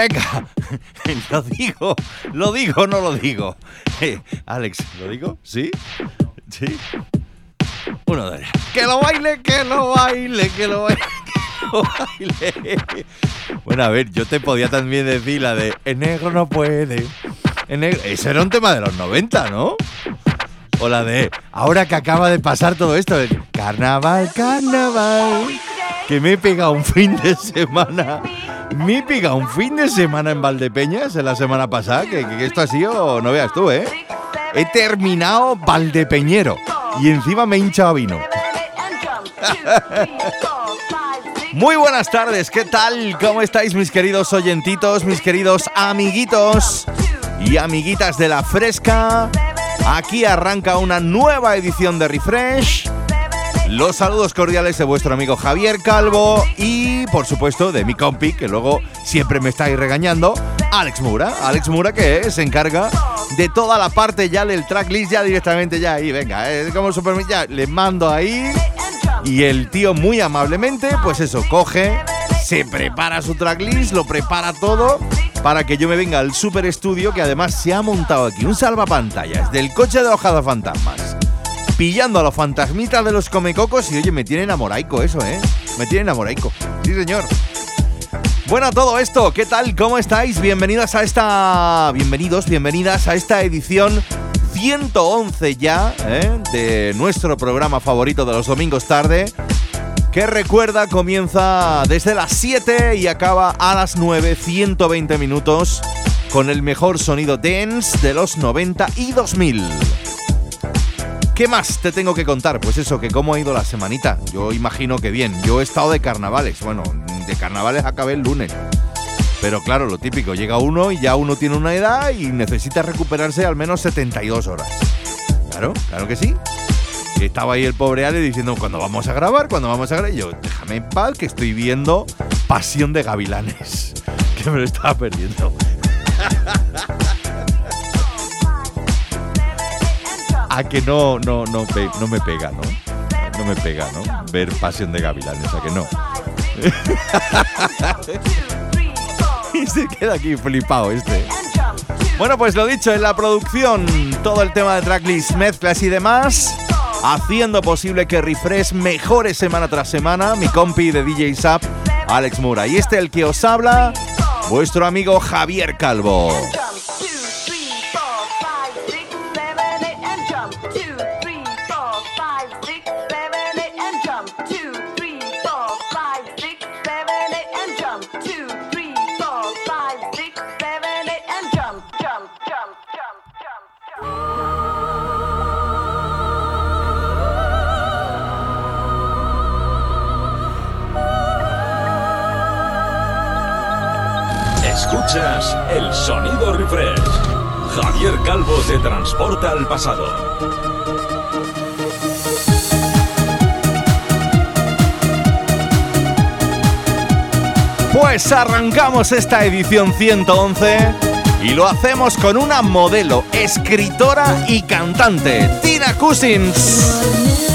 Venga, lo digo, lo digo, no lo digo. Eh, Alex, ¿lo digo? ¿Sí? ¿Sí? Uno, dos. Que lo baile, que lo baile, que lo baile, que lo baile. Bueno, a ver, yo te podía también decir la de En negro no puede. Negro. Ese era un tema de los 90, ¿no? O la de Ahora que acaba de pasar todo esto. de Carnaval, carnaval. Que me he pegado un fin de semana. Me he pegado un fin de semana en Valdepeñas en la semana pasada. Que, que esto ha sido, no veas tú, ¿eh? He terminado Valdepeñero. Y encima me he hinchado vino. Muy buenas tardes, ¿qué tal? ¿Cómo estáis mis queridos oyentitos, mis queridos amiguitos y amiguitas de la fresca? Aquí arranca una nueva edición de Refresh. Los saludos cordiales de vuestro amigo Javier Calvo y, por supuesto, de mi compi, que luego siempre me está ahí regañando, Alex Mura. Alex Mura que se encarga de toda la parte ya del tracklist, ya directamente ya ahí, venga, es como super, ya le mando ahí y el tío muy amablemente, pues eso, coge, se prepara su tracklist, lo prepara todo para que yo me venga al super estudio que además se ha montado aquí un salvapantallas del coche de hojada fantasmas. Pillando a los fantasmitas de los comecocos y oye, me tiene enamoraico eso, ¿eh? Me tiene enamoraico. Sí, señor. Bueno, todo esto, ¿qué tal? ¿Cómo estáis? Bienvenidas a esta. Bienvenidos, bienvenidas a esta edición 111 ya, ¿eh? De nuestro programa favorito de los domingos tarde. Que recuerda, comienza desde las 7 y acaba a las 9, 120 minutos, con el mejor sonido dance de los 90 y 2000. ¿Qué más te tengo que contar? Pues eso, que cómo ha ido la semanita. Yo imagino que bien. Yo he estado de carnavales. Bueno, de carnavales acabé el lunes. Pero claro, lo típico, llega uno y ya uno tiene una edad y necesita recuperarse al menos 72 horas. Claro, claro que sí. Estaba ahí el pobre Ale diciendo, ¿cuándo vamos a grabar? ¿Cuándo vamos a grabar? Y yo, déjame en paz que estoy viendo Pasión de Gavilanes. Que me lo estaba perdiendo. A que no, no, no, no me pega, ¿no? No me pega, ¿no? Ver Pasión de Gavilanes, a que no. y se queda aquí flipado este. Bueno, pues lo dicho, en la producción, todo el tema de tracklist, mezclas y demás, haciendo posible que Refresh mejore semana tras semana, mi compi de DJ Sap, Alex Mura. Y este el que os habla, vuestro amigo Javier Calvo. Escuchas el sonido refresh. Javier Calvo te transporta al pasado. Pues arrancamos esta edición 111 y lo hacemos con una modelo, escritora y cantante, Tina Cousins.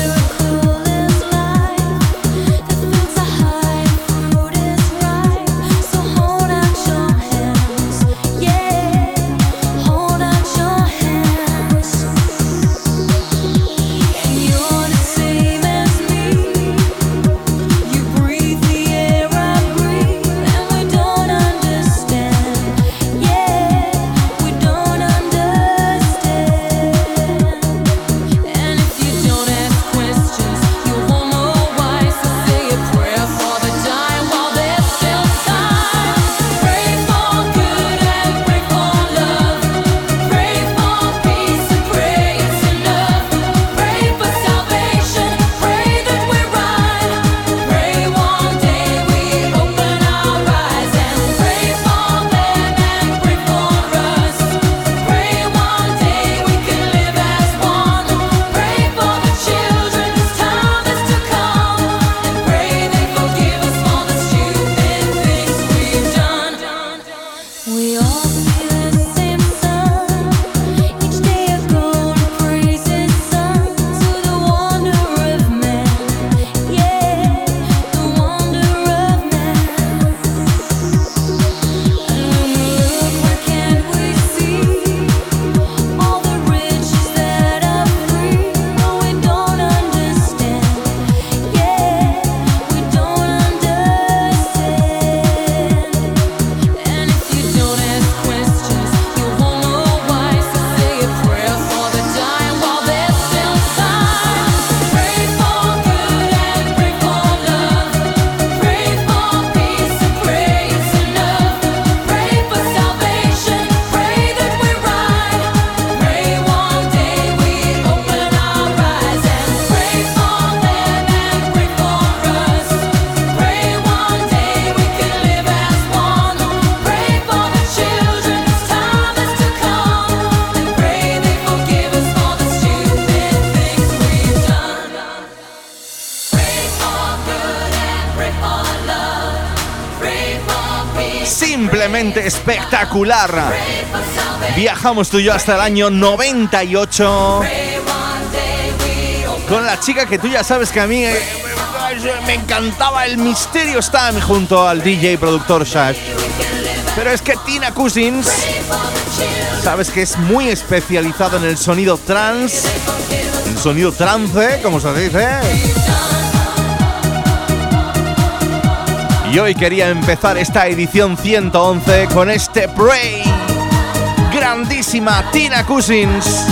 Espectacular. Viajamos tú y yo hasta el año 98 con la chica que tú ya sabes que a mí eh, me encantaba el Misterio Time junto al DJ productor Shash. Pero es que Tina Cousins, sabes que es muy especializado en el sonido trance, el sonido trance, como se dice. Y hoy quería empezar esta edición 111 con este Pray. Grandísima Tina Cousins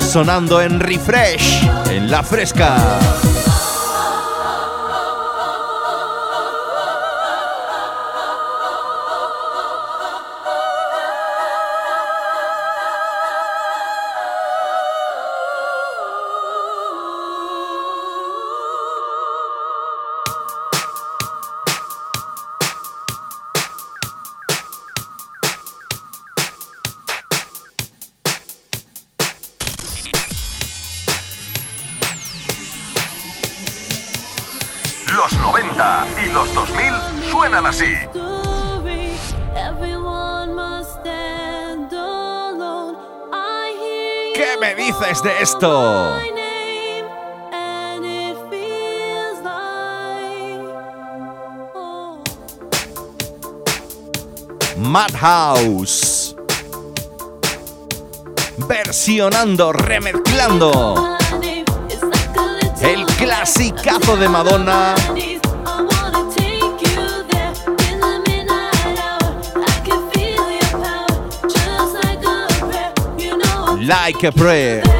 sonando en refresh en la fresca. Madhouse. Versionando, remezclando. El clasicazo de Madonna. Like a prayer.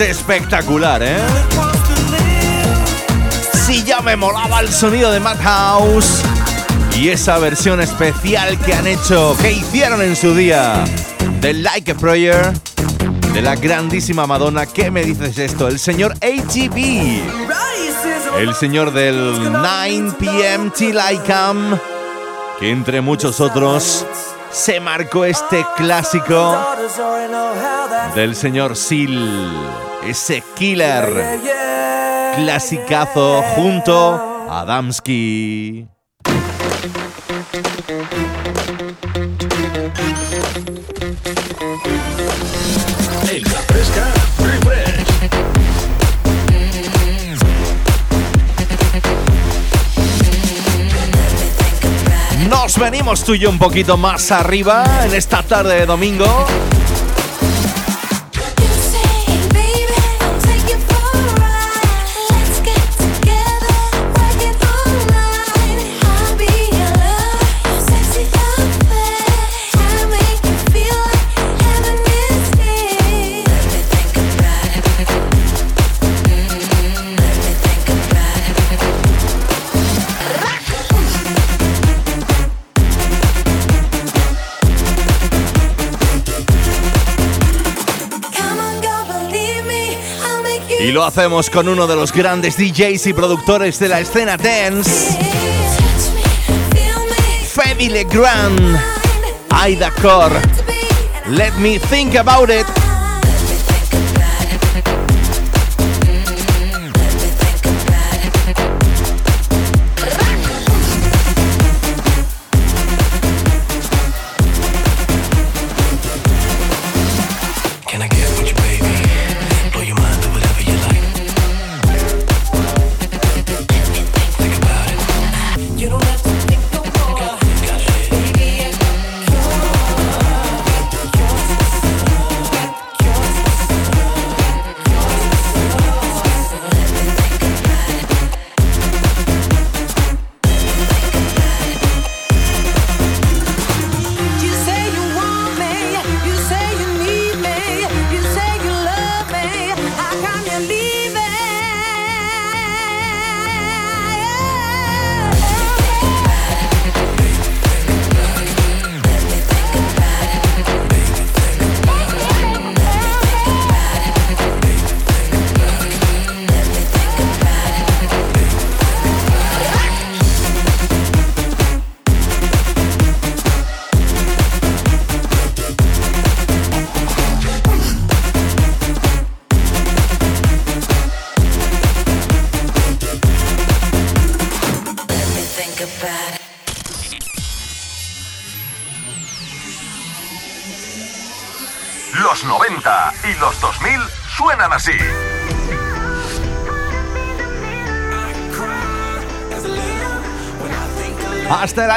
Espectacular, ¿eh? Si ya me molaba el sonido de Madhouse y esa versión especial que han hecho, que hicieron en su día de Like a Prayer de la grandísima Madonna. ¿Qué me dices esto? El señor ATV, el señor del 9 pm till I come, que entre muchos otros se marcó este clásico del señor Seal, ese killer clasicazo junto a Adamski. Nos venimos tú y yo un poquito más arriba en esta tarde de domingo. Lo hacemos con uno de los grandes DJs y productores de la escena dance. Femi Legrand. Aida Core. Let me think about it.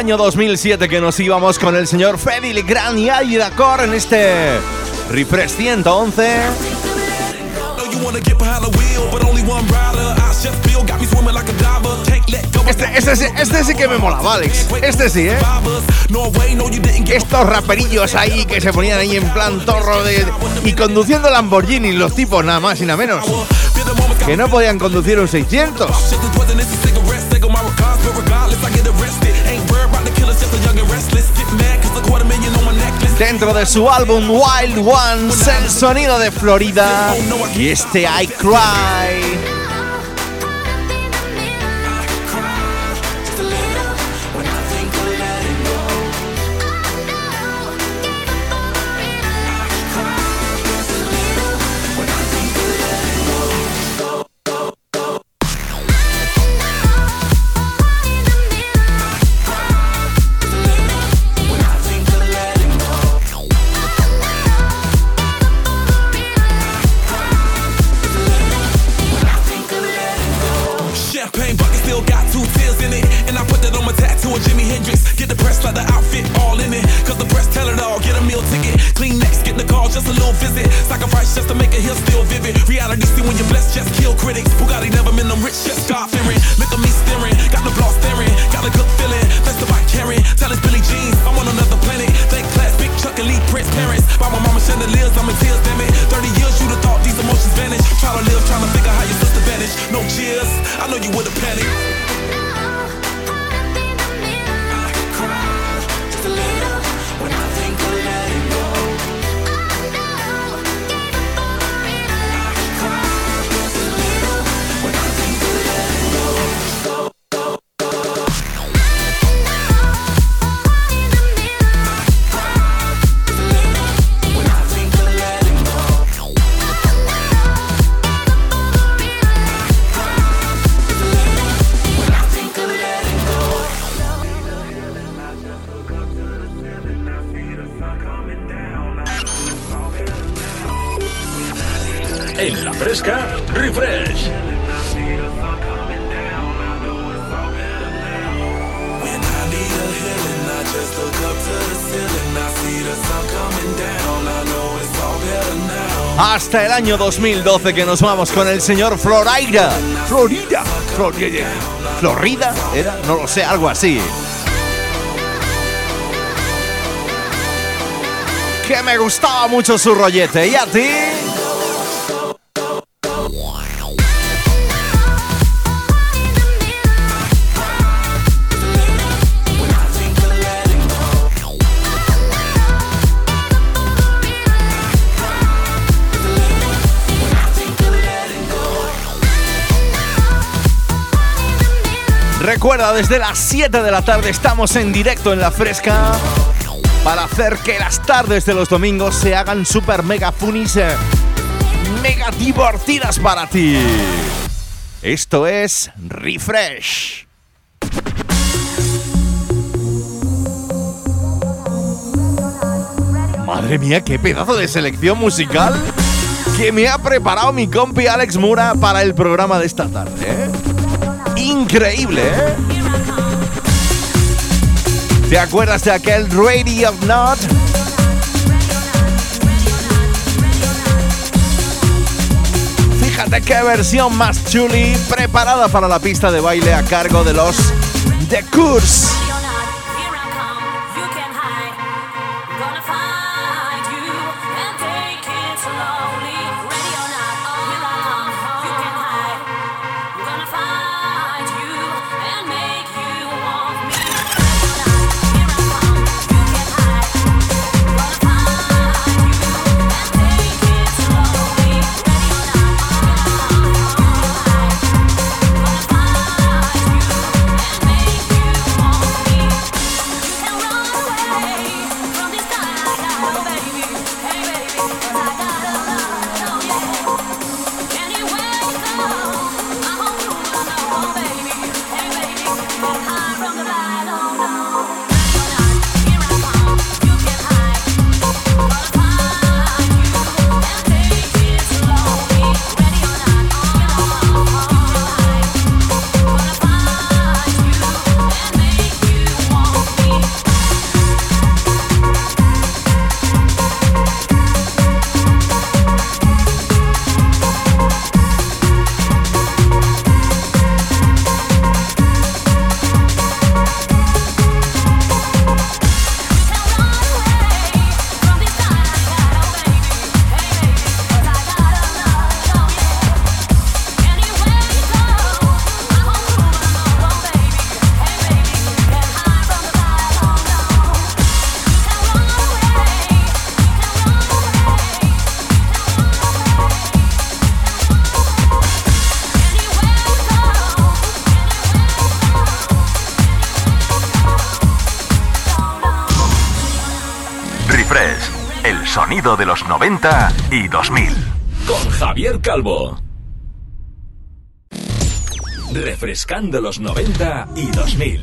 Año 2007 que nos íbamos con el señor Freddy Legrand y Aida Core en este Refresh 111. Este, este, sí, este sí que me molaba, Alex. Este sí, ¿eh? Estos raperillos ahí que se ponían ahí en plan torro de... Y conduciendo Lamborghini, los tipos, nada más y nada menos. Que no podían conducir un 600. Dentro de su álbum Wild Ones, el sonido de Florida y este I Cry. Año 2012 que nos vamos con el señor Florida. Florida. Florida. Florida, ¿era? No lo sé, algo así. Que me gustaba mucho su rollete. ¿Y a ti? Recuerda, desde las 7 de la tarde estamos en directo en la fresca para hacer que las tardes de los domingos se hagan super mega funis, eh, mega divertidas para ti. Esto es Refresh. Madre mía, qué pedazo de selección musical que me ha preparado mi compi Alex Mura para el programa de esta tarde. ¿eh? Increíble, ¿eh? ¿Te acuerdas de aquel Ready of Not? Fíjate qué versión más chuli preparada para la pista de baile a cargo de los The Curse. 90 y 2000. Con Javier Calvo. Refrescando los 90 y 2000.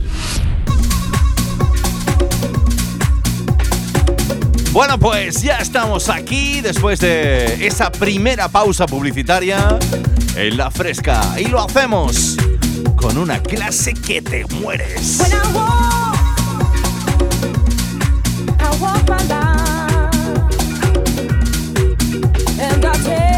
Bueno, pues ya estamos aquí después de esa primera pausa publicitaria en la fresca y lo hacemos con una clase que te mueres. take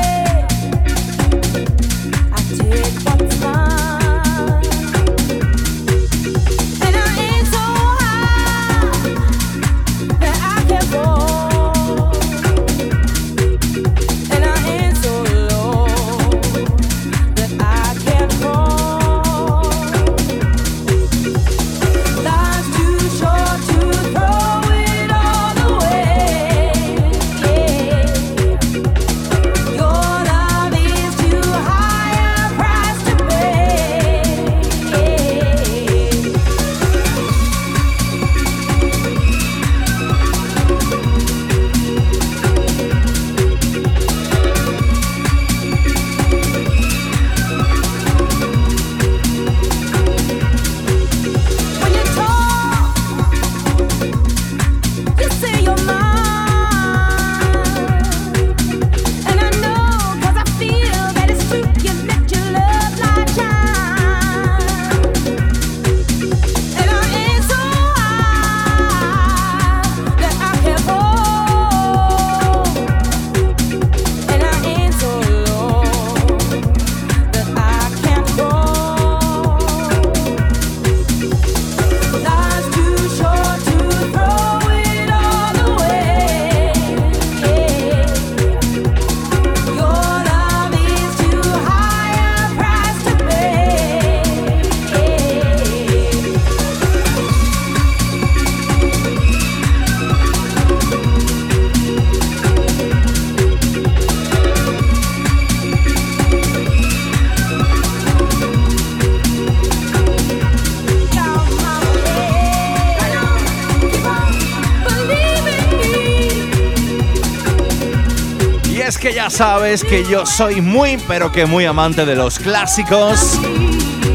sabes que yo soy muy, pero que muy amante de los clásicos,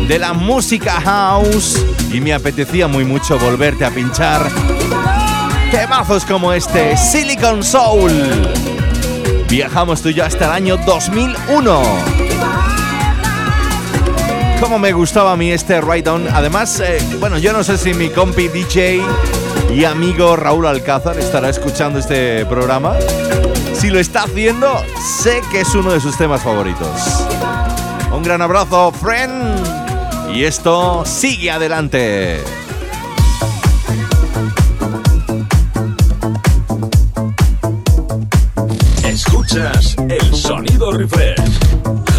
de la música house, y me apetecía muy mucho volverte a pinchar temazos como este, Silicon Soul. Viajamos tú y yo hasta el año 2001. Como me gustaba a mí este Ride On. Además, eh, bueno, yo no sé si mi compi DJ y amigo Raúl Alcázar estará escuchando este programa. Si lo está haciendo, sé que es uno de sus temas favoritos. Un gran abrazo, friend. Y esto sigue adelante. Escuchas el sonido refresh.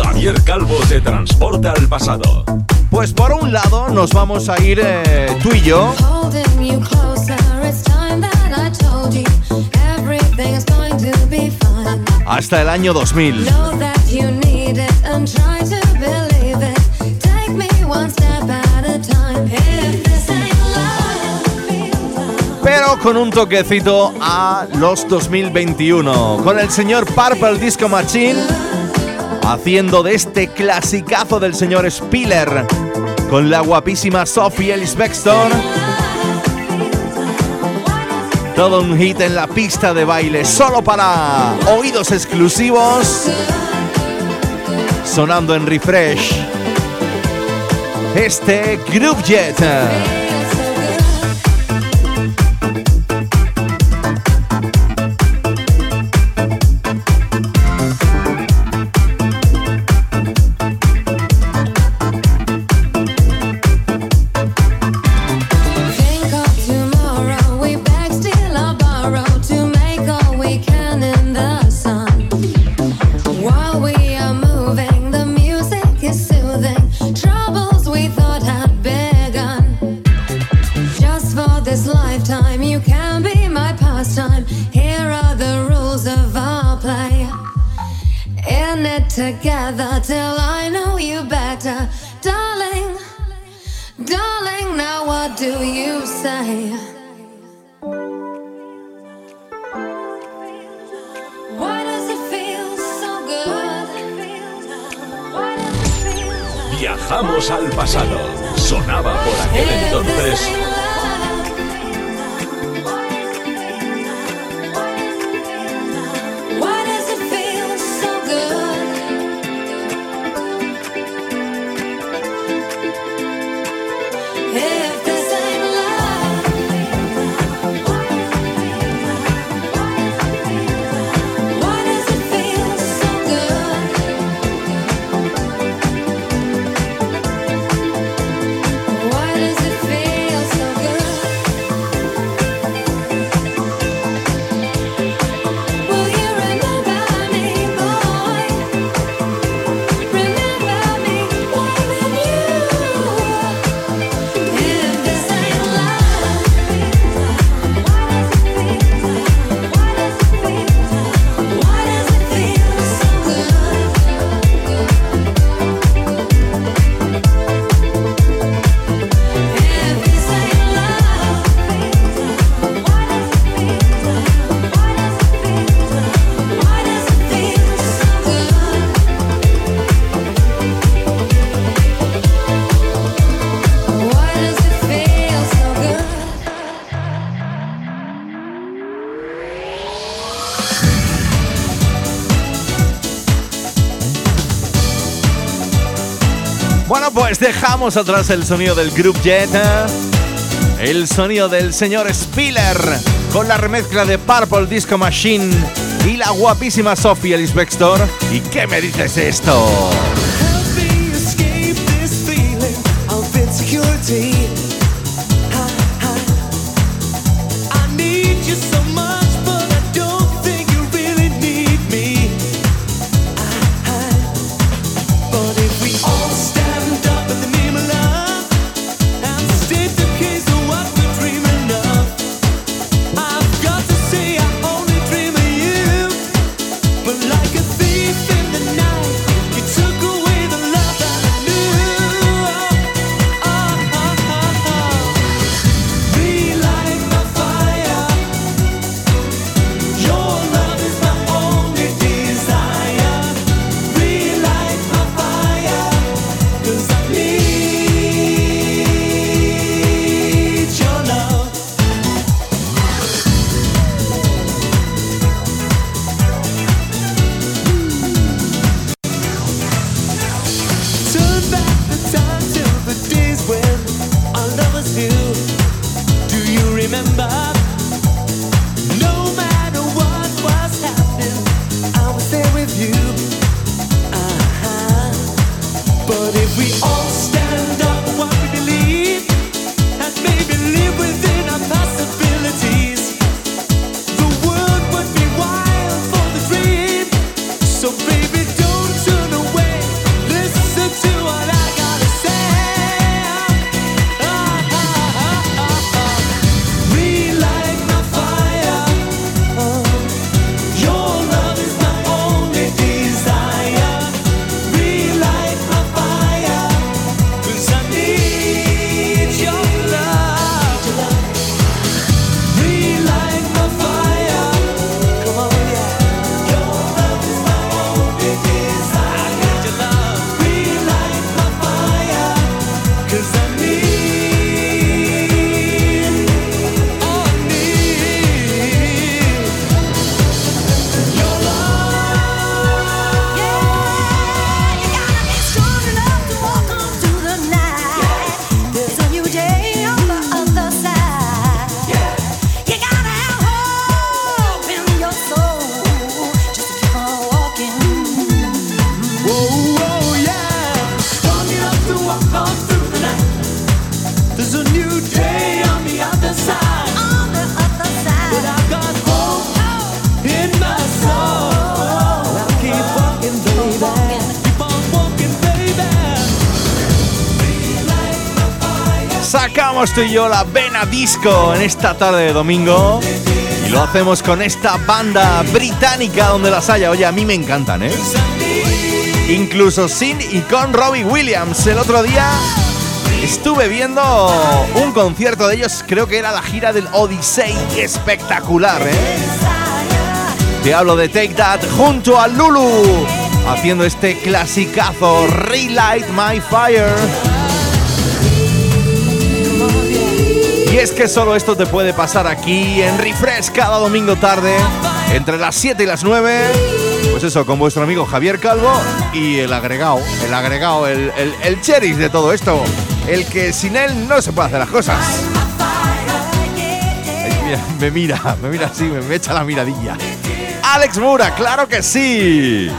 Javier Calvo te transporta al pasado. Pues por un lado nos vamos a ir eh, tú y yo hasta el año 2000. Pero con un toquecito a los 2021, con el señor Purple Disco Machine haciendo de este clasicazo del señor Spiller con la guapísima Sophie Ellis Bexton todo un hit en la pista de baile, solo para oídos exclusivos. Sonando en refresh. Este Group Jet. Dejamos atrás el sonido del Group Jet, el sonido del señor Spiller, con la remezcla de Purple Disco Machine y la guapísima Sophie Ellis Bextor. ¿Y qué me dices esto? Tú y yo la vena disco en esta tarde de domingo. Y lo hacemos con esta banda británica donde las haya. Oye, a mí me encantan, ¿eh? Incluso sin y con Robbie Williams. El otro día estuve viendo un concierto de ellos, creo que era la gira del Odyssey. Espectacular, ¿eh? Te hablo de Take That junto a Lulu. haciendo este clasicazo Relight My Fire. Es que solo esto te puede pasar aquí en Refresh cada domingo tarde, entre las 7 y las 9. Pues eso, con vuestro amigo Javier Calvo y el agregado, el agregado, el, el, cherish de todo esto. El que sin él no se puede hacer las cosas. me mira, me mira así, me echa la miradilla. Alex Mura, claro que sí.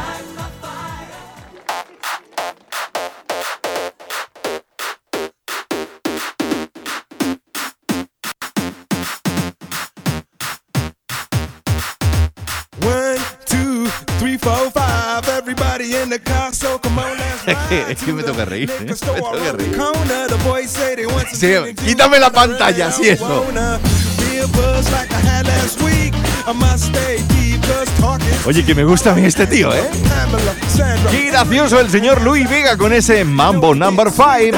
es que me que reír, ¿eh? me que reír. Sí, quítame la pantalla, así eso. Oye, que me gusta a mí este tío, ¿eh? Qué gracioso el señor Luis Vega con ese Mambo Number 5.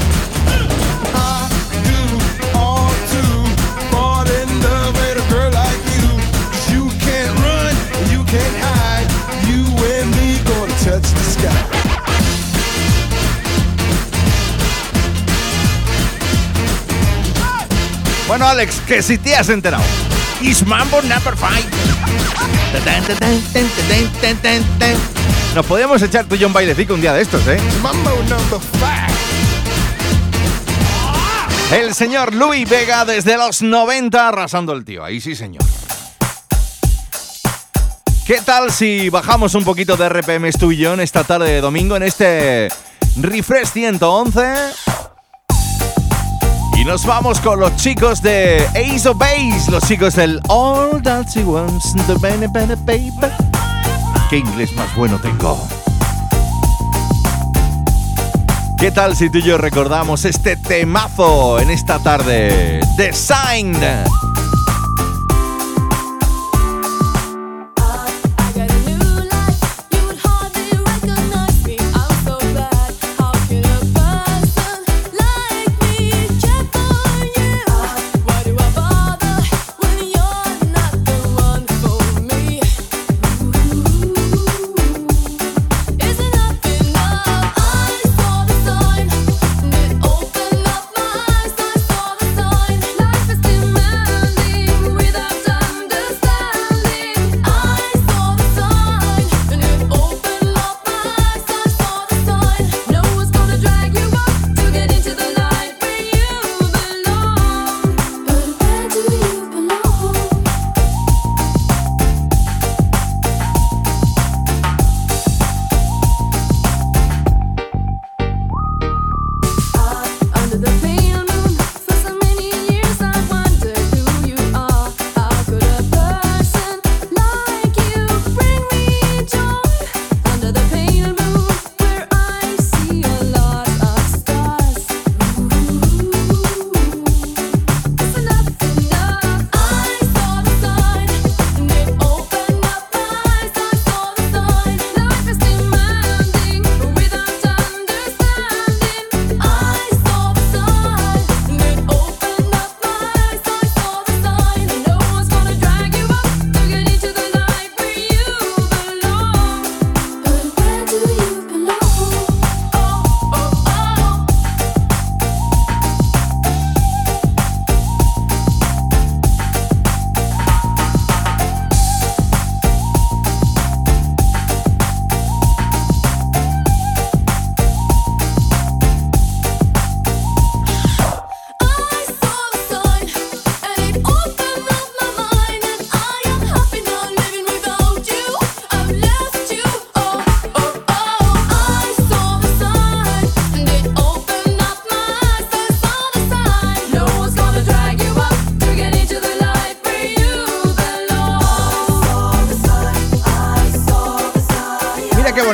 Bueno, Alex, que si te has enterado. Is Mambo number five. Nos podíamos echar tú y yo un bailecito un día de estos, ¿eh? Mambo number five. El señor Luis Vega desde los 90 arrasando el tío. Ahí sí, señor. ¿Qué tal si bajamos un poquito de RPM tú y yo en esta tarde de domingo en este Refresh 111? Y nos vamos con los chicos de Ace of Base, los chicos del All That She Wants, the Paper. ¿Qué inglés más bueno tengo? ¿Qué tal si tú y yo recordamos este temazo en esta tarde? Designed.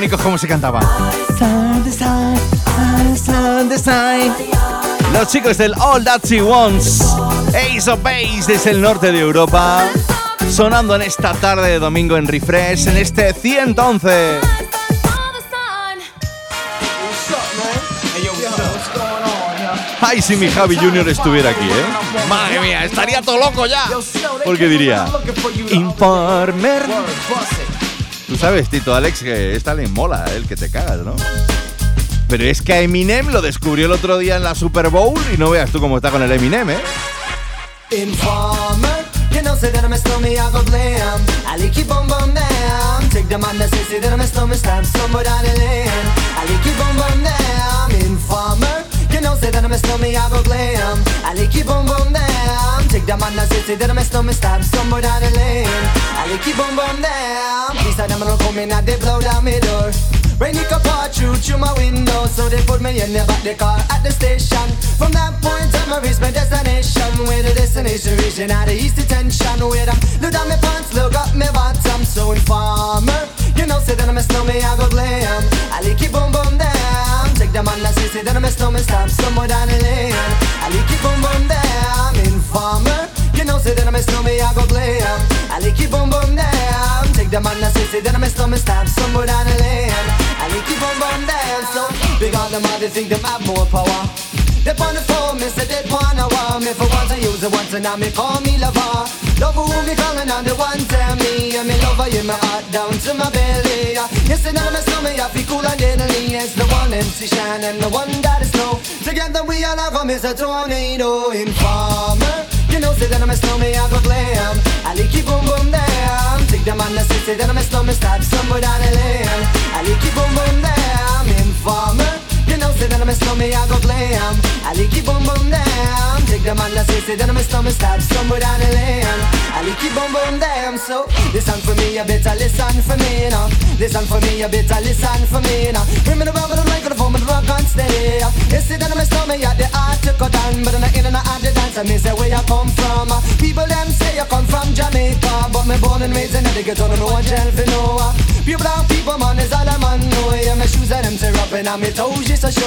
Bonito cómo se cantaba. Los chicos del All That She Wants, Ace of Base desde el norte de Europa, sonando en esta tarde de domingo en Refresh, en este 111. Ay, si mi Javi Junior estuviera aquí, ¿eh? Madre mía, estaría todo loco ya. Porque diría, Informer. Sabes, Tito Alex, que esta le mola, el que te cagas, ¿no? Pero es que Eminem lo descubrió el otro día en la Super Bowl y no veas tú cómo está con el Eminem, ¿eh? A a. You say that I'm a stormy, I go glam. I like keep on bum down. Take the man that say, say that I'm a stormy, stab somewhere down the lane. I like keep on bum down. These are them, I don't come in, and they blow down my door. Rain it could through through my window So they put me in the back the car at the station From that point on I reached my destination Where the destination region out of east detention Where I look down my pants, look up my bottom So informer, you know say that I'm a snowman, I go glam I like it boom boom down Take the man that say, say that I'm a snowman, stop somewhere down the lane I like it boom boom down Informer, you know say that I'm a snowman, I go glam I like it boom boom down Take the man that say, say that I'm a snowman, stop somewhere down the lane and they keep on run down so Because them all they think them have more power They on the phone, me say they wanna want me. For once I use it once and now me call me lover. Love who me calling on the one tell me. And me lover in my heart down to my belly. Yes, and now my stomach I feel cool and deadly. It's the one MC Shine and the one that is snow Together we all have a tornado Informer. You know, say that I'm a snowman, I go glam. I like keep boom boom down Take the man that say, say that I'm a snowman, start somewhere down the lane. I like keep boom boom down Informer say that I'm a snowman, I go glam I like keep boom boom down Take the man that say, say that I'm a snowman, start somewhere down the lane I like keep boom boom down So, listen for me, you better listen for me now Listen for me, you better listen for me now Bring me the rubber, the microphone, the rock on steady You say that I'm a snowman, yeah, the art to cut down But I'm not in and out the dance, I mean, say where you come from uh. People them say you come from Jamaica But me born and raised in the ghetto, no one tell for no Pure brown people, man, is all a man know Yeah, my shoes and them tear up and I'm toes just a show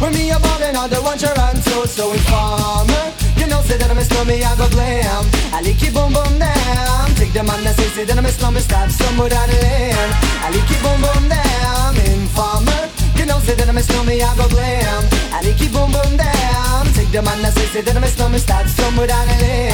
When me a ballin' on the one Toronto So informer. You know, say that I'm a slummy, I go glam. I like it boom boom down. Take the man that say, that I'm a slummy Stop somewhere down the lane. I like it boom boom down Informer you know, say that I'm a snowman, I go glam. I like it boom boom down Take the man that say, say that I'm a snowman Start somewhere down the lane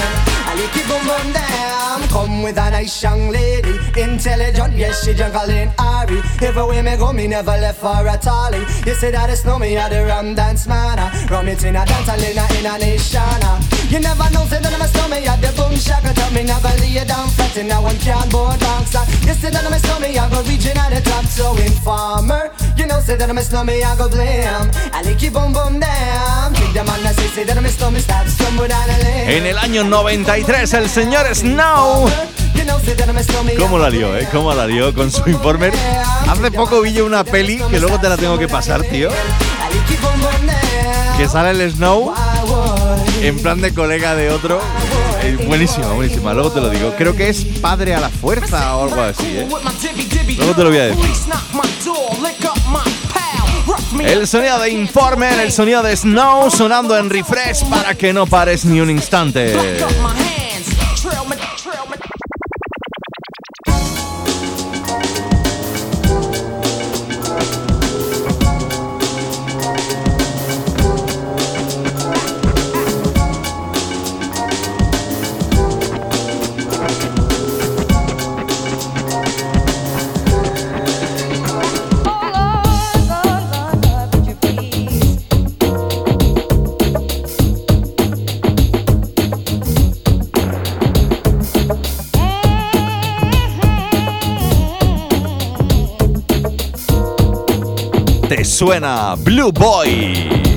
I like it boom boom down Come with a nice young lady Intelligent, yes, she juggling Ari. Everywhere me go, me never left for a tally. You say that it's snow me at the rum dance man Rum it in a dance, in a, in a nation ah. You never know, say that I'm a At the boom shaka, tell me never lay down flat In a one cardboard box You say that I'm a snowman, I go reaching at the top. So informer, you know, say that I'm a snowman, I go glam I like it boom boom down Take the man that say, say that I'm a snowman Start somewhere down the lane En el año 93 el señor Snow. ¿Cómo la lió, eh? ¿Cómo la lió con su informer? Hace poco vi yo una peli que luego te la tengo que pasar, tío. Que sale el Snow en plan de colega de otro. Eh, buenísima, buenísima. Luego te lo digo. Creo que es padre a la fuerza o algo así, ¿eh? Luego te lo voy a decir. El sonido de Informer, el sonido de Snow sonando en refresh para que no pares ni un instante. Suena Blue Boy.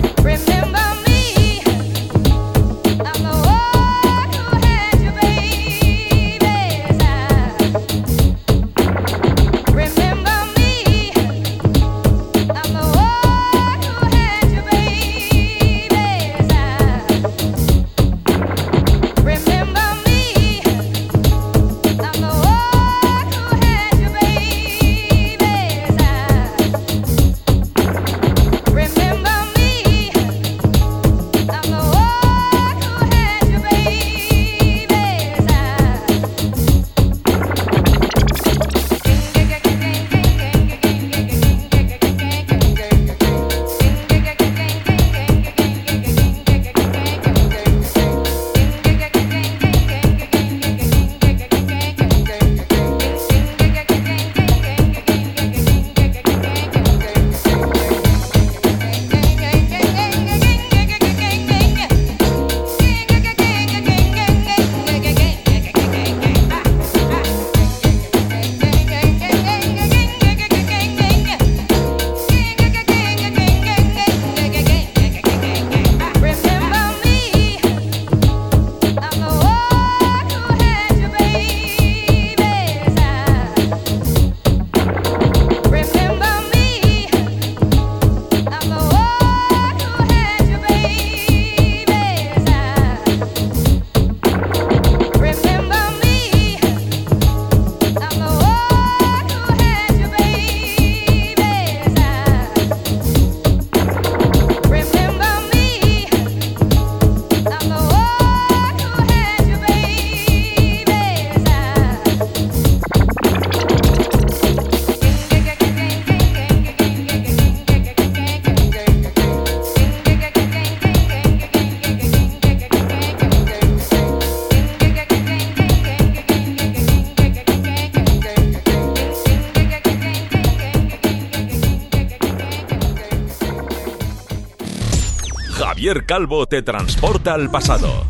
Javier Calvo te transporta al pasado.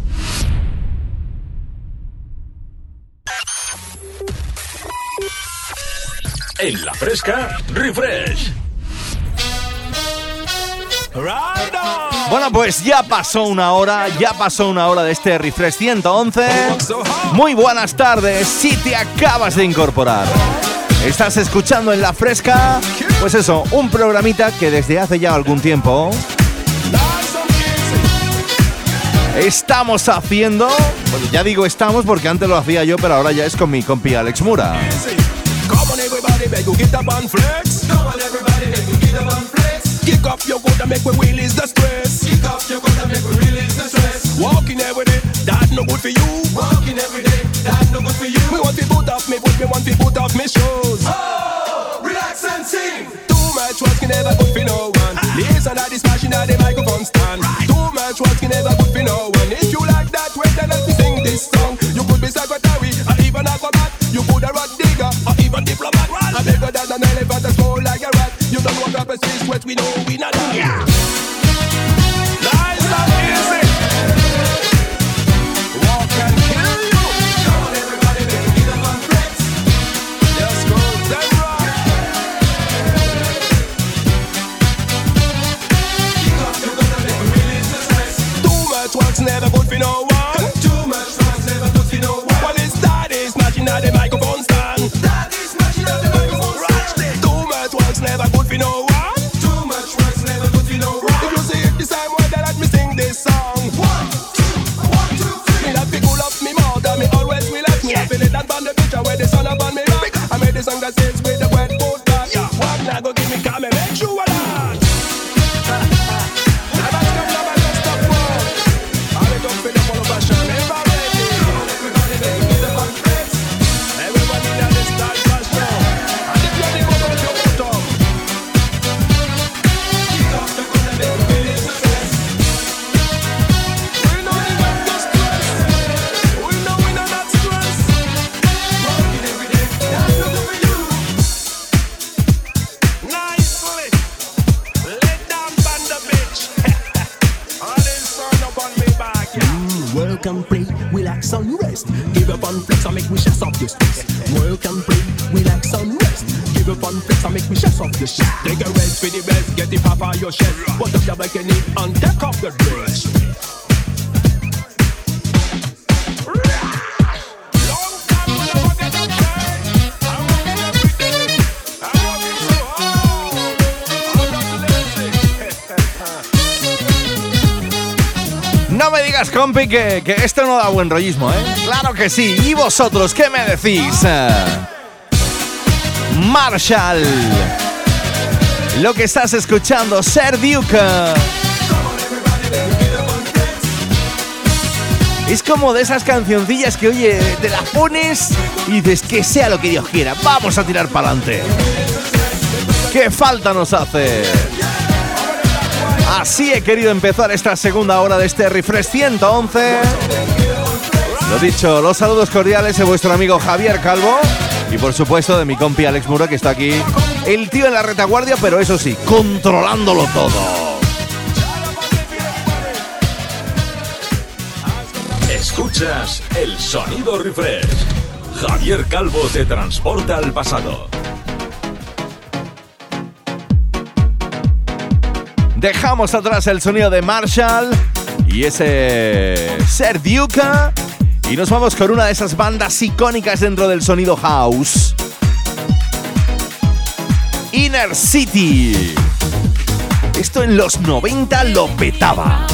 En la fresca, refresh. Bueno, pues ya pasó una hora, ya pasó una hora de este Refresh 111. Muy buenas tardes si te acabas de incorporar. Estás escuchando en La Fresca, pues eso, un programita que desde hace ya algún tiempo estamos haciendo. Bueno, ya digo estamos porque antes lo hacía yo, pero ahora ya es con mi compi Alex Mura. Kick up your good and make we release the stress. Kick up your good and make we release the stress. Walking every day, that no good for you. Walking every day, that no good for you. Me want to put off me, put me want to put off me shoes. Oh, relax and sing. Much words can never good for no one. Listen to this machine at the microphone stand. Too much words can never good for no one. If you like that, wait then let me sing this song. You could be secretary or even a combat. You could a rat digger or even diplomat. I'm bigger than an elephant, and small like a rat. You don't know what purpose is, what we know we not. Yeah. For no one. Too much work's never good for no one. If you see it the same way, then let me sing this song. One, two, one, two, three. Me love people love me more than me always will me. I feel it on the picture where the sun upon me. I made the song that says and rest. Give up on flex and make me chest off your stress. Compi, que, que esto no da buen rollismo, ¿eh? Claro que sí. ¿Y vosotros qué me decís? Marshall. Lo que estás escuchando, Ser Duke. Es como de esas cancioncillas que, oye, te las pones y dices que sea lo que Dios quiera. Vamos a tirar para adelante. ¿Qué falta nos hace? Así he querido empezar esta segunda hora de este Refresh 111. Lo dicho, los saludos cordiales de vuestro amigo Javier Calvo y por supuesto de mi compi Alex Mura que está aquí. El tío en la retaguardia, pero eso sí, controlándolo todo. Escuchas el sonido refresh. Javier Calvo te transporta al pasado. Dejamos atrás el sonido de Marshall y ese Ser Duca y nos vamos con una de esas bandas icónicas dentro del sonido house. Inner City. Esto en los 90 lo petaba.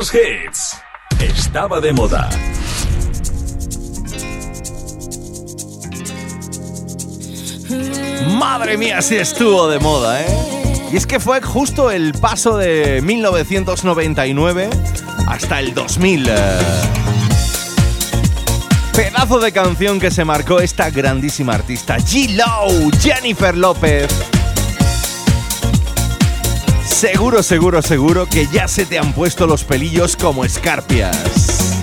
Dance Hits. Estaba de moda. Madre mía, si estuvo de moda, ¿eh? Y es que fue justo el paso de 1999 hasta el 2000. eh. Pedazo de canción que se marcó esta grandísima artista, G-Lo, Jennifer López. Seguro, seguro, seguro que ya se te han puesto los pelillos como escarpias.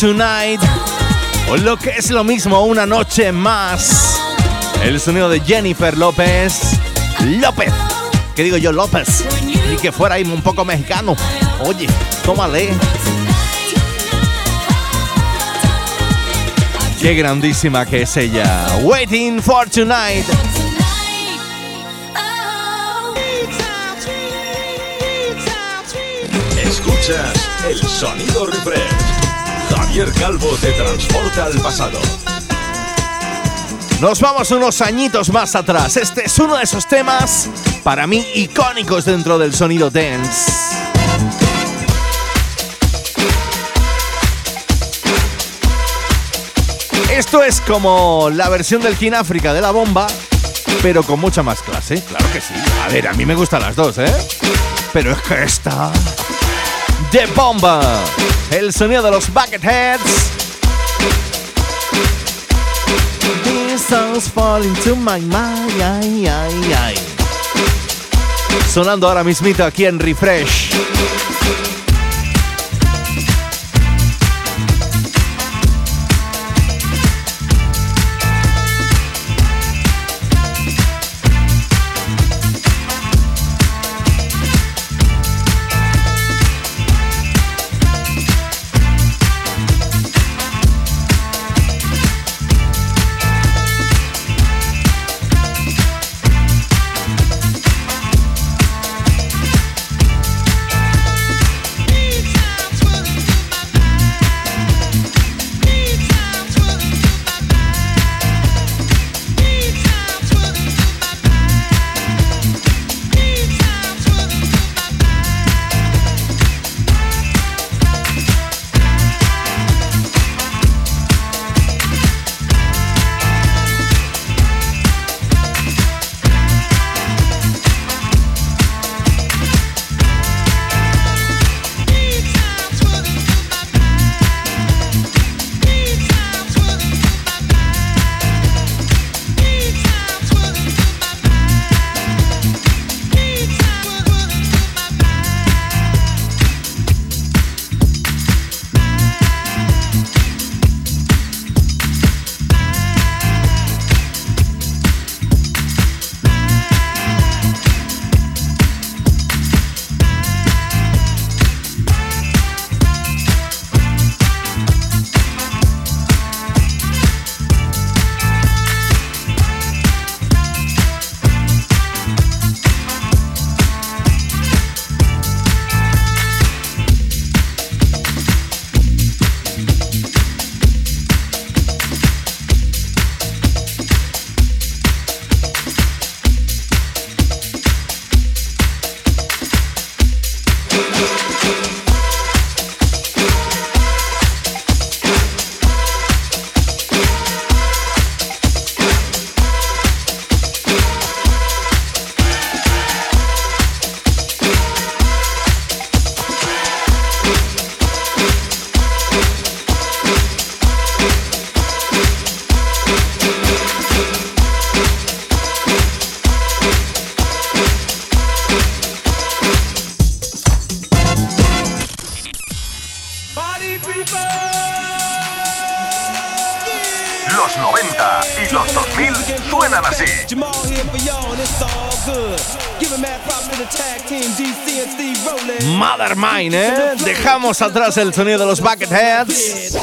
Tonight. O lo que es lo mismo, una noche más. El sonido de Jennifer López. López. ¿Qué digo yo? López. Y que fuera ahí un poco mexicano. Oye, tómale. Qué grandísima que es ella. Waiting for Tonight. Escuchas el sonido refresh. Javier Calvo te transporta al pasado. Nos vamos unos añitos más atrás. Este es uno de esos temas, para mí, icónicos dentro del sonido dance. Esto es como la versión del King África de la bomba, pero con mucha más clase. Claro que sí. A ver, a mí me gustan las dos, ¿eh? Pero es que esta. De bomba. El sonido de los Bucketheads. These songs fall into my mind. ay, ay, ay. Sonando ahora mismito aquí en Refresh. dejamos atrás el sonido de los Bucketheads.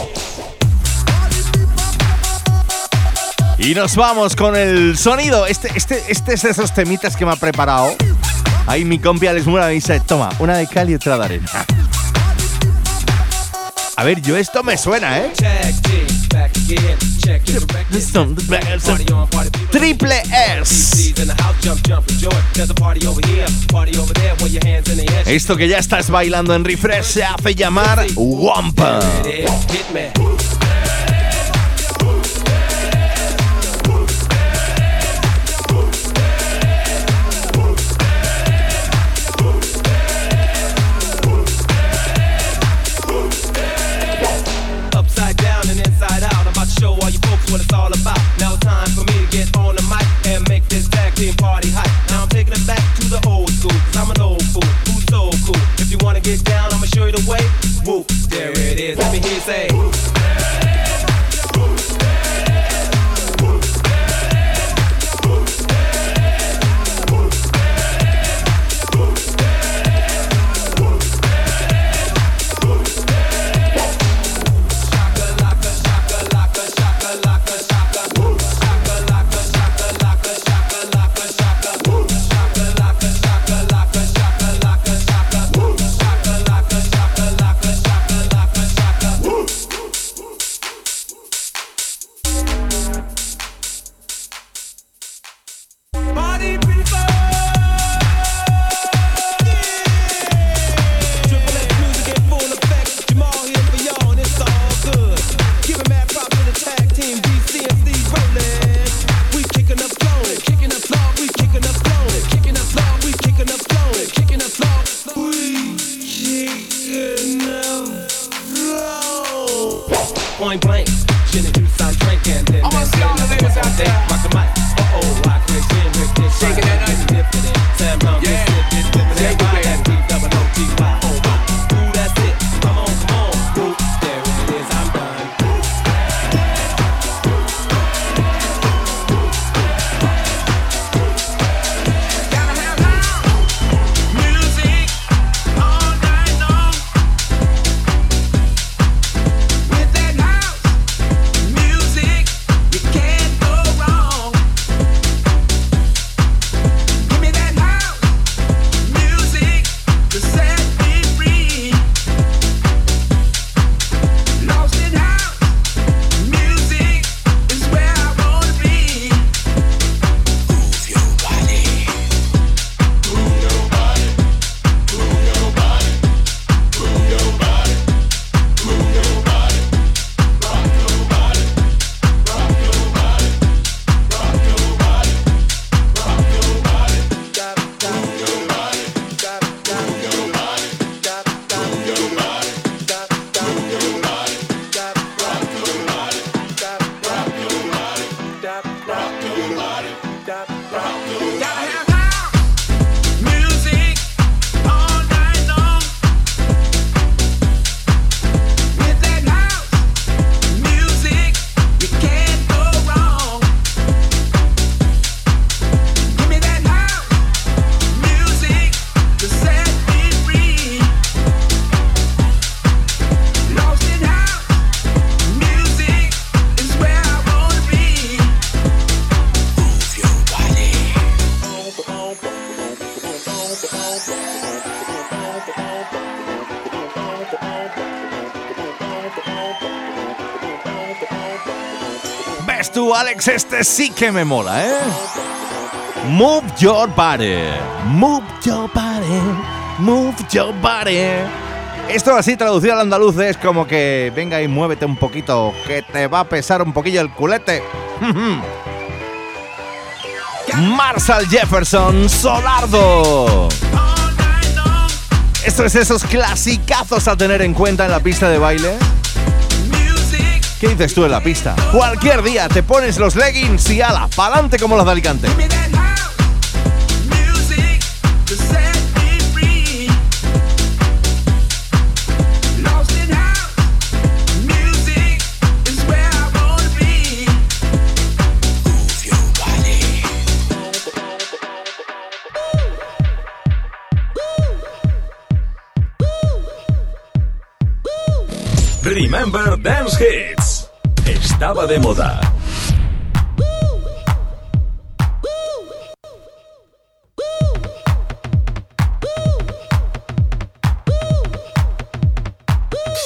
Y nos vamos con el sonido. Este, este, este es de esos temitas que me ha preparado. Ahí mi compi Alex Mura me dice, toma, una de cal y otra de arena. A ver, yo esto me suena, ¿eh? Triple S. Esto que ya estás bailando en refresh se hace llamar Wampa. Alex, este sí que me mola, ¿eh? Move your body, move your body, move your body. Esto así traducido al andaluz es como que venga y muévete un poquito, que te va a pesar un poquillo el culete. Marshall Jefferson Solardo. Esto es esos clasicazos a tener en cuenta en la pista de baile. ¿Qué dices tú en la pista? Cualquier día te pones los leggings y ala, pa'lante como los de Alicante. Remember Dance Hits. Estaba de moda.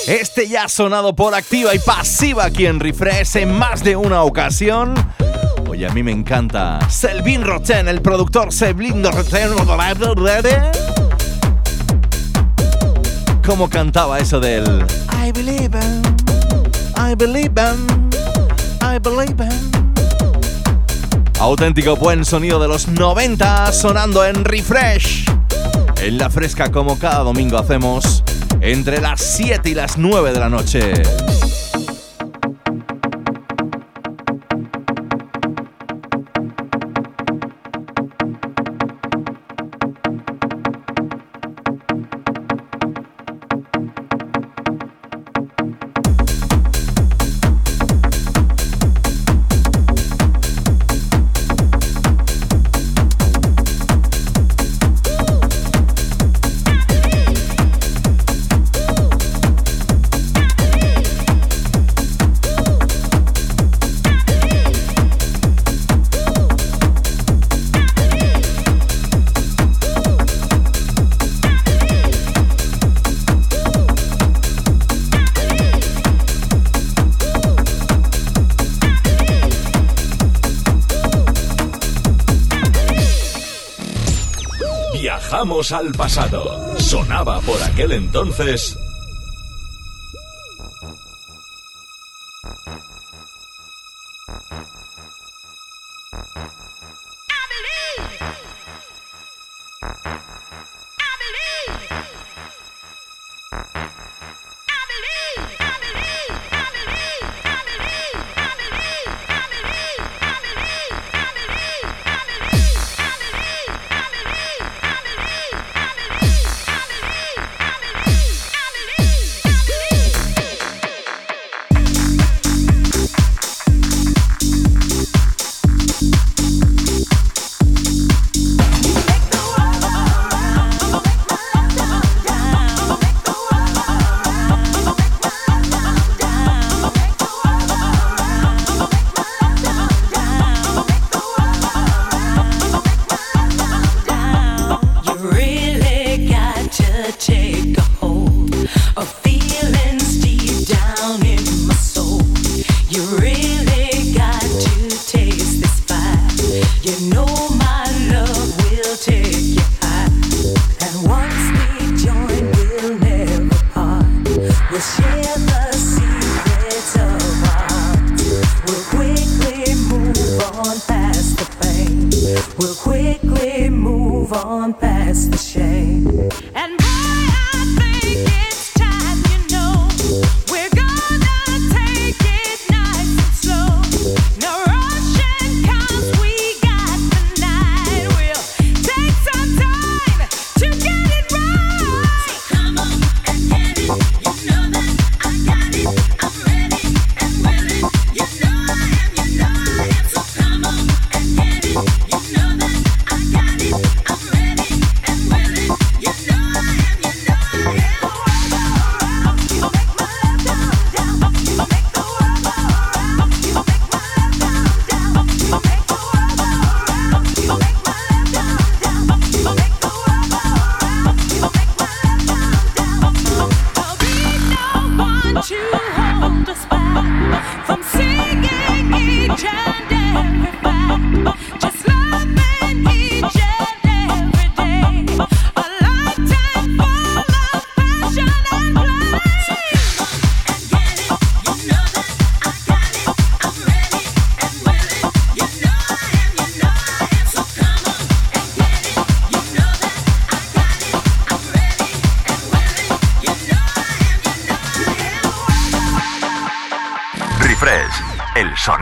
Este ya ha sonado por activa y pasiva aquí en Refresh en más de una ocasión. Oye, a mí me encanta Selvin Roten, el productor Selvin Roten. ¿Cómo cantaba eso del I believe in, I believe in, I believe in? Auténtico buen sonido de los 90 sonando en Refresh. En la fresca como cada domingo hacemos entre las 7 y las 9 de la noche. Al pasado. Sonaba por aquel entonces.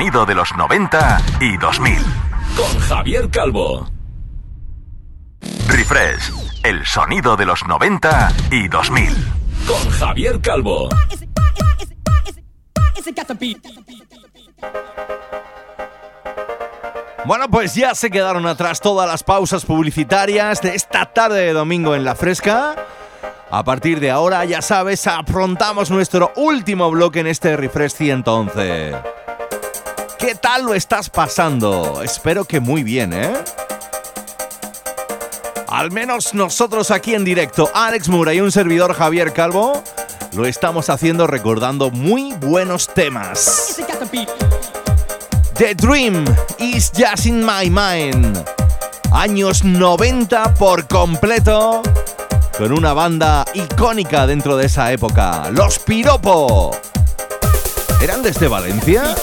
Sonido de los 90 y 2000. Con Javier Calvo. Refresh, el sonido de los 90 y 2000. Con Javier Calvo. Bueno, pues ya se quedaron atrás todas las pausas publicitarias de esta tarde de domingo en La Fresca. A partir de ahora, ya sabes, afrontamos nuestro último bloque en este Refresh 111. ¿Qué tal lo estás pasando? Espero que muy bien, ¿eh? Al menos nosotros aquí en directo, Alex Mura y un servidor Javier Calvo, lo estamos haciendo recordando muy buenos temas. The Dream is just in my mind. Años 90 por completo, con una banda icónica dentro de esa época, Los Piropo. ¿Eran desde Valencia?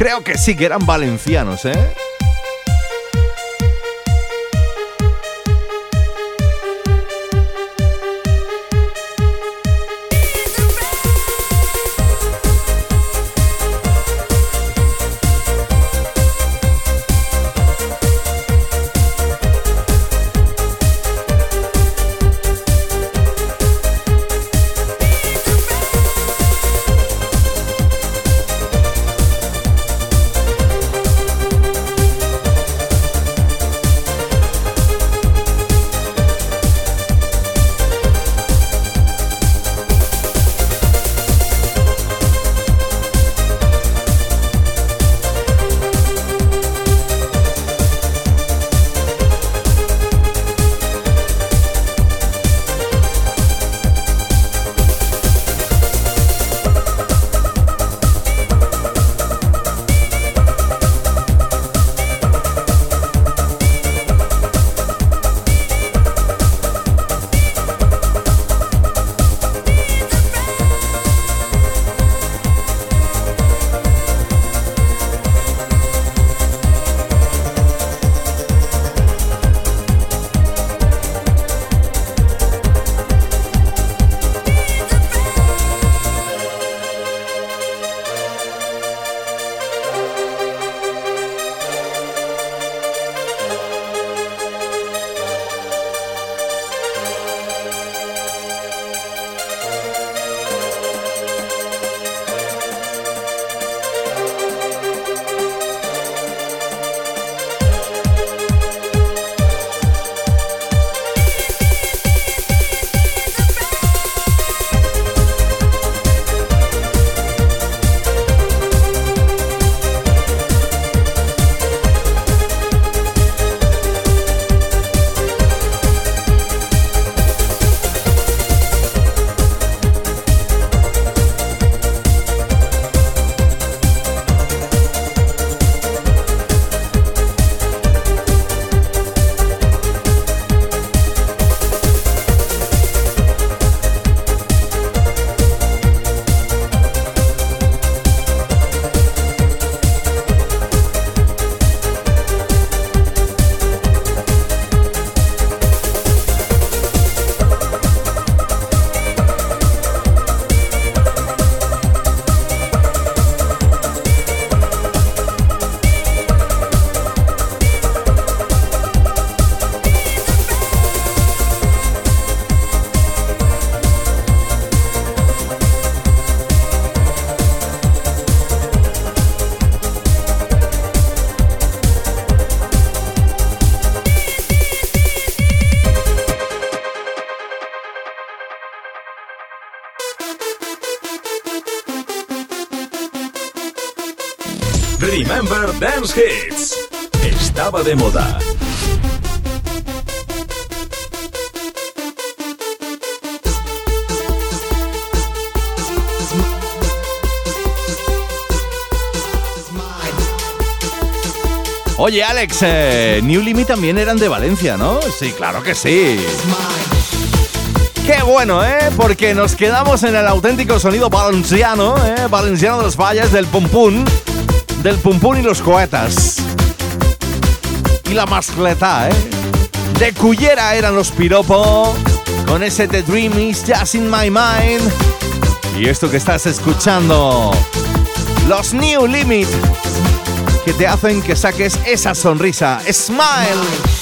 Creo que sí que eran valencianos, ¿eh? Dance Hits. Estaba de moda. Oye, Alex, eh, New Limit también eran de Valencia, ¿no? Sí, claro que sí. Qué bueno, ¿eh? Porque nos quedamos en el auténtico sonido valenciano, ¿eh? Valenciano de los valles, del pum, del pum pum y los cohetas. Y la mascleta, ¿eh? De Cullera eran los piropo, con ese The Dream is Just in My Mind. Y esto que estás escuchando, los New Limit, que te hacen que saques esa sonrisa. Smile.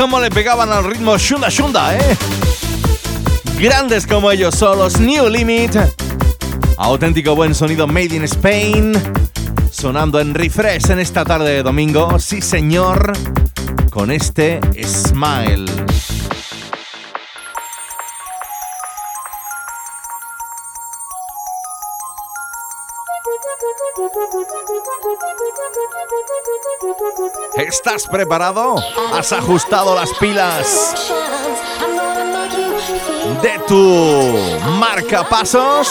Cómo le pegaban al ritmo Shunda Shunda, ¿eh? Grandes como ellos solos, New Limit. Auténtico buen sonido Made in Spain. Sonando en refresh en esta tarde de domingo. Sí, señor. Con este Smile. ¿Estás preparado? ¿Has ajustado las pilas de tu marcapasos?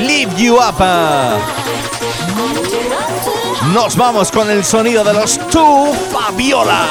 Lift you up. Nos vamos con el sonido de los Tu Fabiola.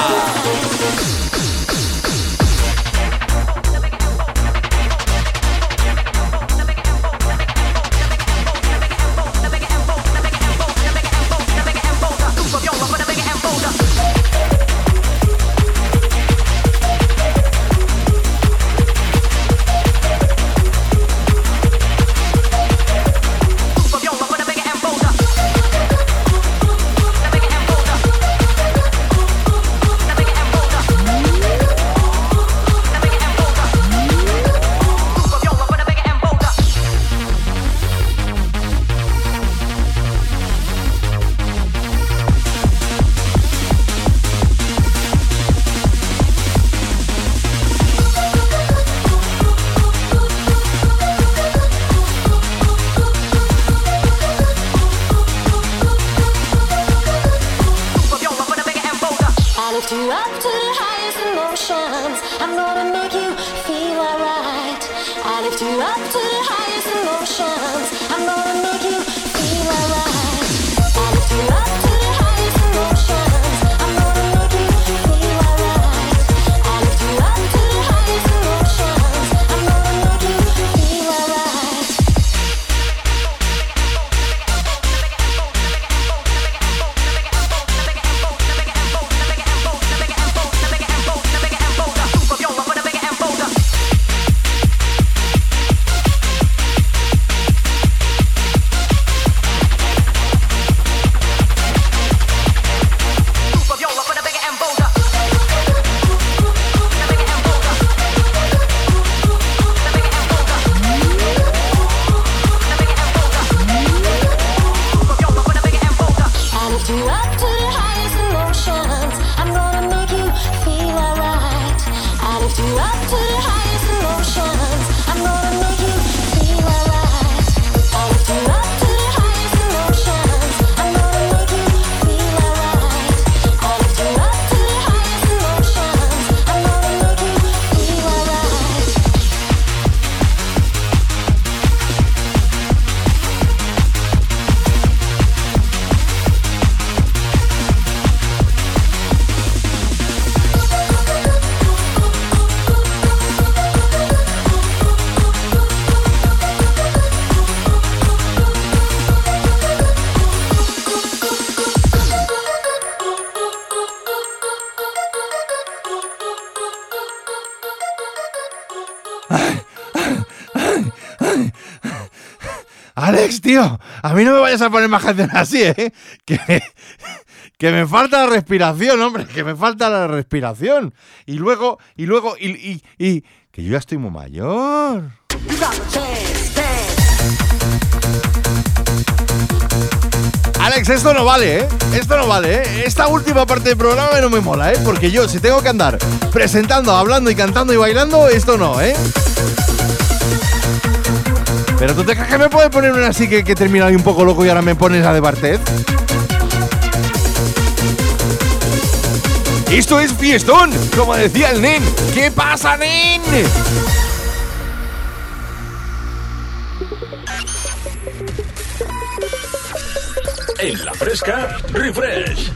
A mí no me vayas a poner más canciones así, ¿eh? Que, que me falta la respiración, hombre, que me falta la respiración. Y luego, y luego, y, y, y que yo ya estoy muy mayor. Alex, esto no vale, ¿eh? Esto no vale, ¿eh? Esta última parte del programa no me mola, ¿eh? Porque yo, si tengo que andar presentando, hablando y cantando y bailando, esto no, ¿eh? Pero tú te crees que me puedes poner una así que, que termina ahí un poco loco y ahora me pones la de Bartet. Esto es fiestón, como decía el nen. ¿Qué pasa, nen? En la fresca, refresh.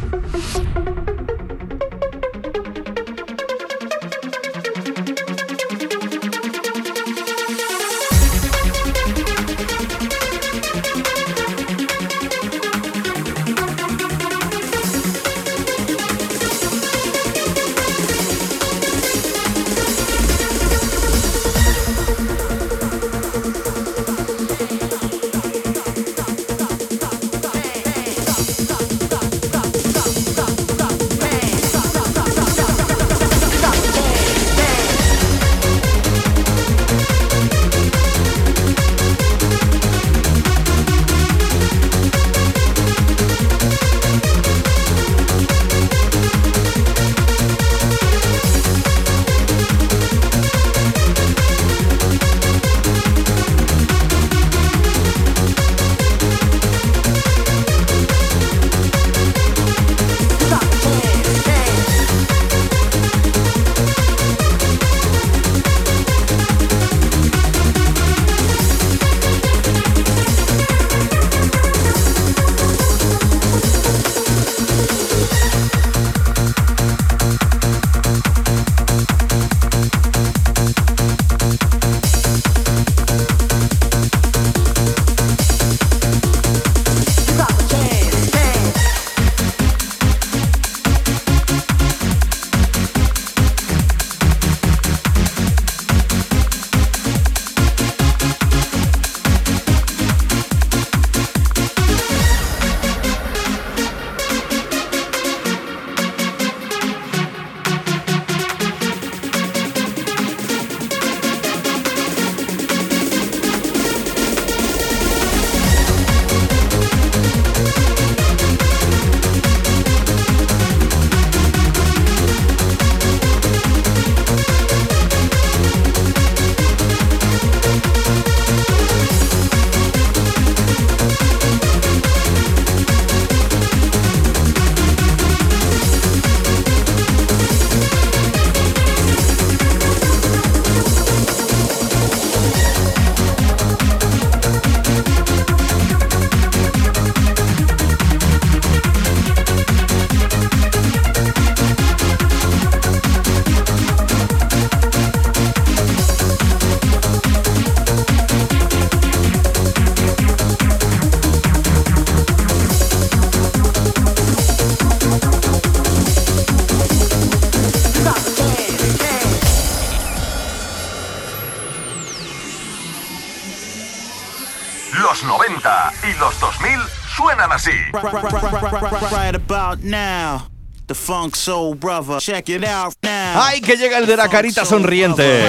Now, the funk soul brother. Check it out now. ¡Ay, que llega el de la carita sonriente!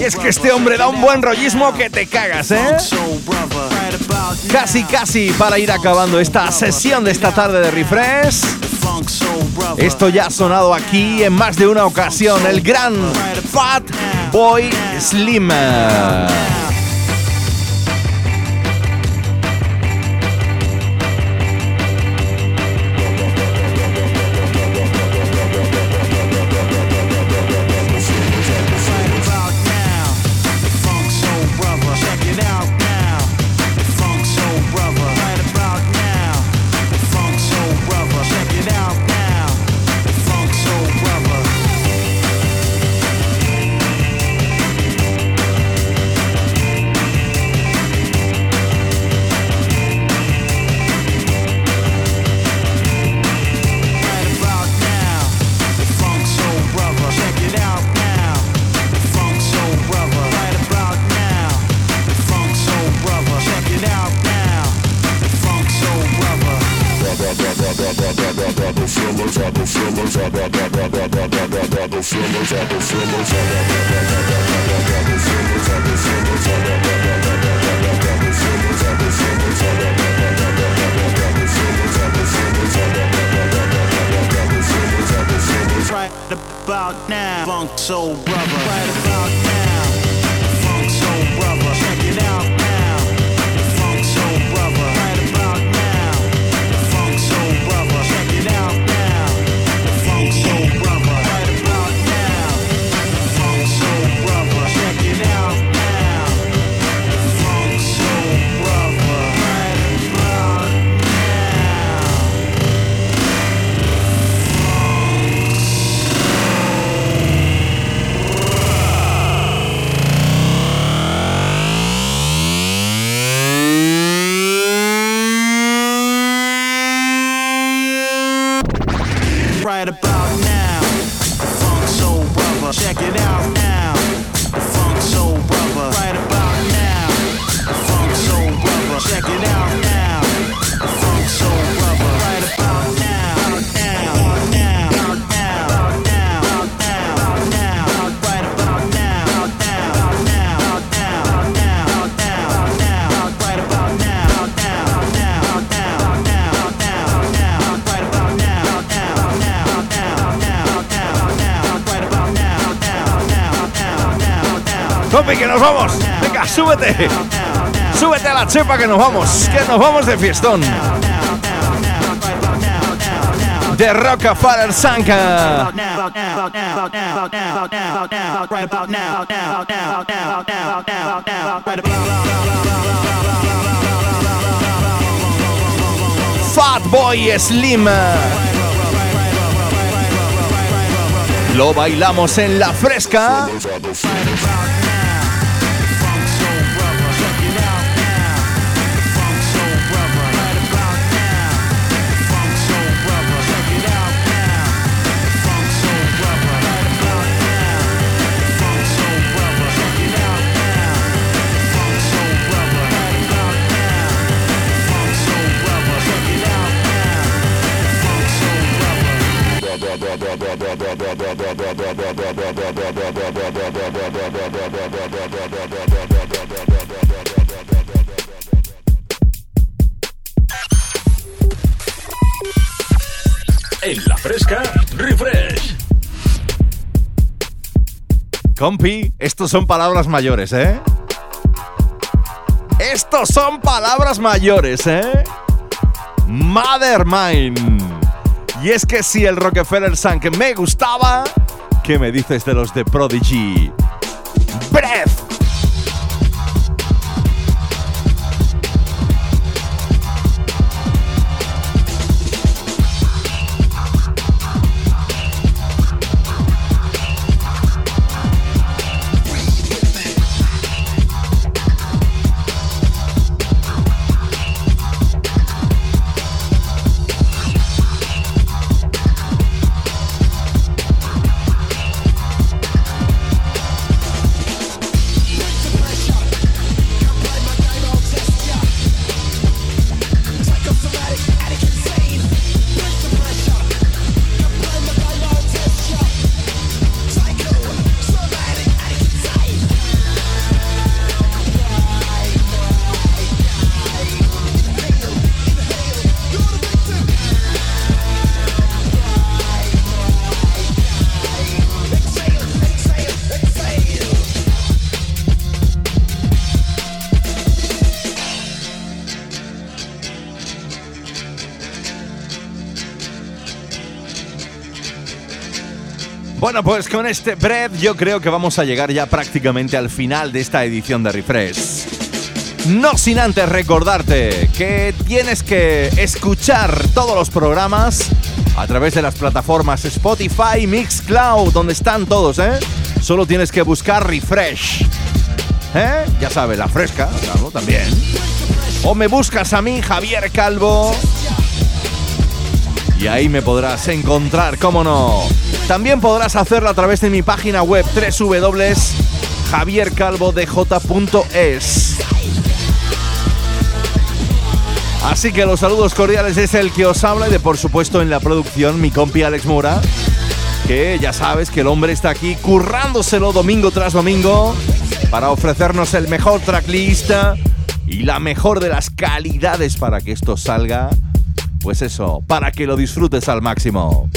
Y es que este hombre da un buen rollismo que te cagas, ¿eh? Casi, casi para ir acabando esta sesión de esta tarde de refresh. Esto ya ha sonado aquí en más de una ocasión. El gran Fat Boy Slim. Now, funk Right about ¡Venga, súbete! ¡Súbete a la chepa que nos vamos! ¡Que nos vamos de fiestón! De Rockefeller Sanka. Fat Boy Slim. Lo bailamos en la fresca. En la fresca, refresh. Compi, estos son palabras mayores, ¿eh? Estos son palabras mayores, ¿eh? Mother Mine. Y es que si el Rockefeller Sun que me gustaba, ¿qué me dices de los de Prodigy? Bueno, pues con este bread yo creo que vamos a llegar ya prácticamente al final de esta edición de Refresh. No sin antes recordarte que tienes que escuchar todos los programas a través de las plataformas Spotify, Mixcloud, donde están todos, ¿eh? Solo tienes que buscar Refresh. ¿Eh? Ya sabes, la fresca, claro, también. O me buscas a mí, Javier Calvo. Y ahí me podrás encontrar, cómo no. También podrás hacerlo a través de mi página web www.javiercalvodj.es. Así que los saludos cordiales es el que os habla y de por supuesto en la producción mi compi Alex Mora. Que ya sabes que el hombre está aquí currándoselo domingo tras domingo para ofrecernos el mejor tracklist y la mejor de las calidades para que esto salga. Pues eso, para que lo disfrutes al máximo.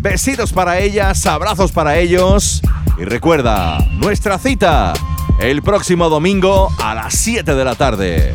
Besitos para ellas, abrazos para ellos. Y recuerda, nuestra cita el próximo domingo a las 7 de la tarde.